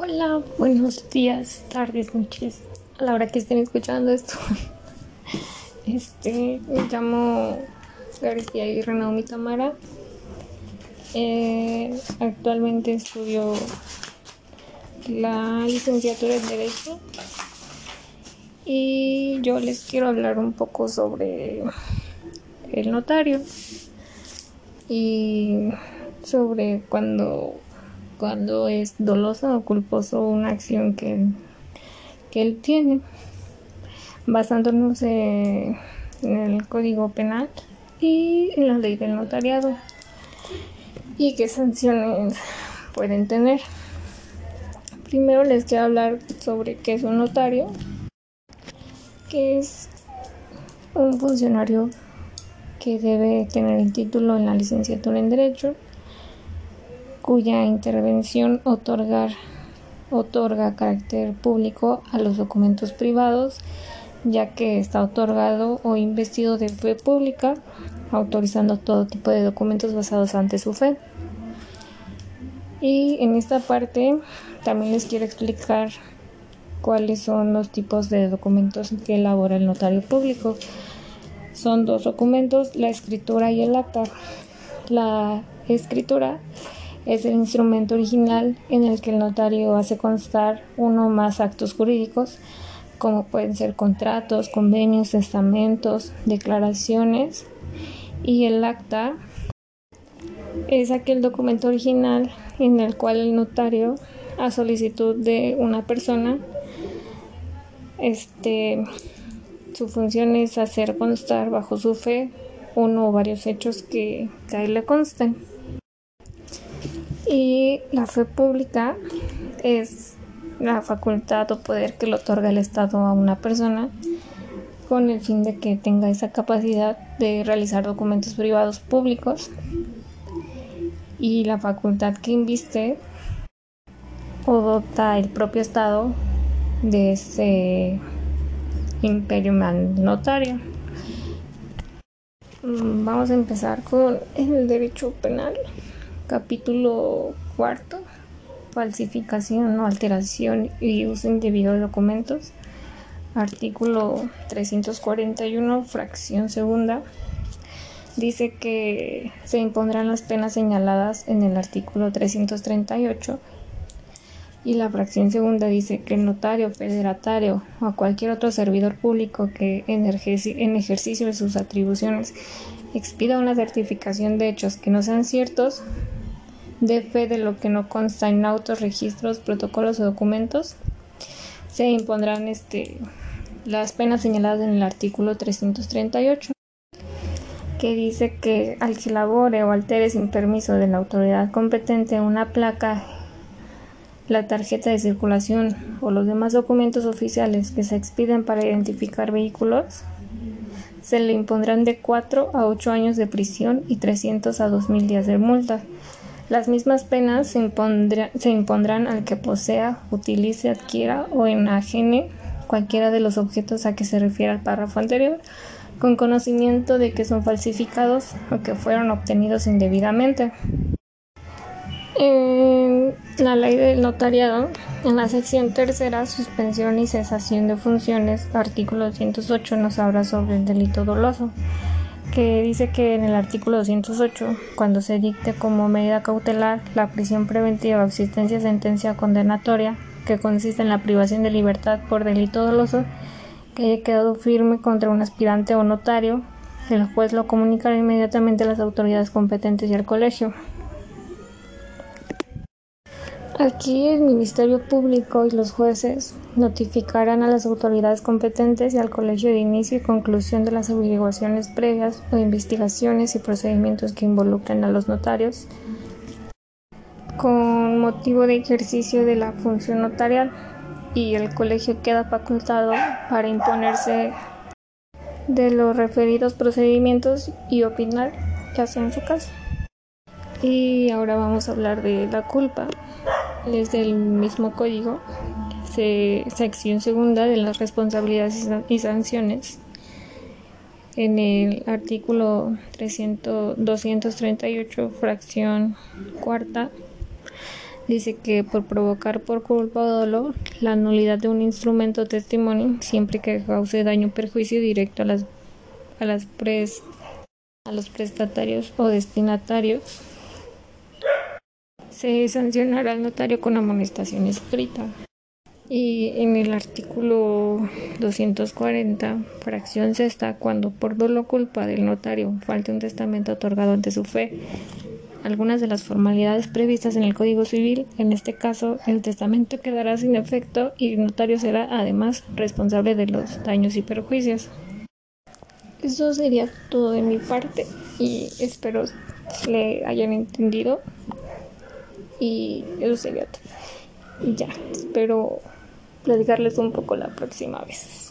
Hola, buenos días, tardes, noches, a la hora que estén escuchando esto. Este, me llamo García y Renaumi Tamara. Eh, actualmente estudio la licenciatura en Derecho y yo les quiero hablar un poco sobre el notario y sobre cuando cuando es dolosa o culposo una acción que, que él tiene, basándonos en el Código Penal y en la ley del notariado y qué sanciones pueden tener. Primero les quiero hablar sobre qué es un notario, que es un funcionario que debe tener el título en la licenciatura en Derecho cuya intervención otorgar, otorga carácter público a los documentos privados, ya que está otorgado o investido de fe pública, autorizando todo tipo de documentos basados ante su fe. Y en esta parte también les quiero explicar cuáles son los tipos de documentos que elabora el notario público. Son dos documentos, la escritura y el acta. La escritura es el instrumento original en el que el notario hace constar uno o más actos jurídicos, como pueden ser contratos, convenios, testamentos, declaraciones, y el acta es aquel documento original en el cual el notario, a solicitud de una persona, este, su función es hacer constar bajo su fe uno o varios hechos que, que ahí le consten. Y la fe pública es la facultad o poder que le otorga el Estado a una persona con el fin de que tenga esa capacidad de realizar documentos privados públicos y la facultad que inviste o dota el propio Estado de ese imperio notario. Mm, vamos a empezar con el derecho penal. Capítulo cuarto. Falsificación o alteración y uso indebido de documentos. Artículo 341, fracción segunda. Dice que se impondrán las penas señaladas en el artículo 338 y la fracción segunda dice que el notario, federatario o cualquier otro servidor público que en, ejercicio de sus atribuciones expida una certificación de hechos que no sean ciertos de fe de lo que no consta en autos, registros, protocolos o documentos, se impondrán este, las penas señaladas en el artículo 338, que dice que al que labore o altere sin permiso de la autoridad competente una placa, la tarjeta de circulación o los demás documentos oficiales que se expiden para identificar vehículos, se le impondrán de 4 a 8 años de prisión y 300 a 2.000 días de multa las mismas penas se, impondrán al que posea, utilice, adquiera o enajene cualquiera de los objetos a que se refiere el párrafo anterior, con conocimiento de que son falsificados o que fueron obtenidos indebidamente. En la ley del notariado, en la sección tercera, suspensión y cesación de funciones, artículo 208 nos habla sobre el delito doloso que dice que en el artículo 208, cuando se dicte como medida cautelar la prisión preventiva o existencia de sentencia condenatoria, que consiste en la privación de libertad por delito doloso, que haya quedado firme contra un aspirante o notario, el juez lo comunicará inmediatamente a las autoridades competentes y al colegio. Aquí el Ministerio Público y los jueces notificarán a las autoridades competentes y al Colegio de inicio y conclusión de las averiguaciones previas o investigaciones y procedimientos que involucren a los notarios con motivo de ejercicio de la función notarial y el colegio queda facultado para imponerse de los referidos procedimientos y opinar ya sea en su caso. Y ahora vamos a hablar de la culpa es del mismo código, sección segunda de las responsabilidades y sanciones. En el artículo 300, 238, fracción cuarta, dice que por provocar por culpa o dolor la nulidad de un instrumento o testimonio siempre que cause daño o perjuicio directo a las a las a los prestatarios o destinatarios se sancionará al notario con amonestación escrita. Y en el artículo 240, fracción sexta, cuando por dolo culpa del notario falte un testamento otorgado ante su fe, algunas de las formalidades previstas en el Código Civil, en este caso el testamento quedará sin efecto y el notario será además responsable de los daños y perjuicios. Eso sería todo de mi parte y espero le hayan entendido y eso sería todo. Ya, espero platicarles un poco la próxima vez.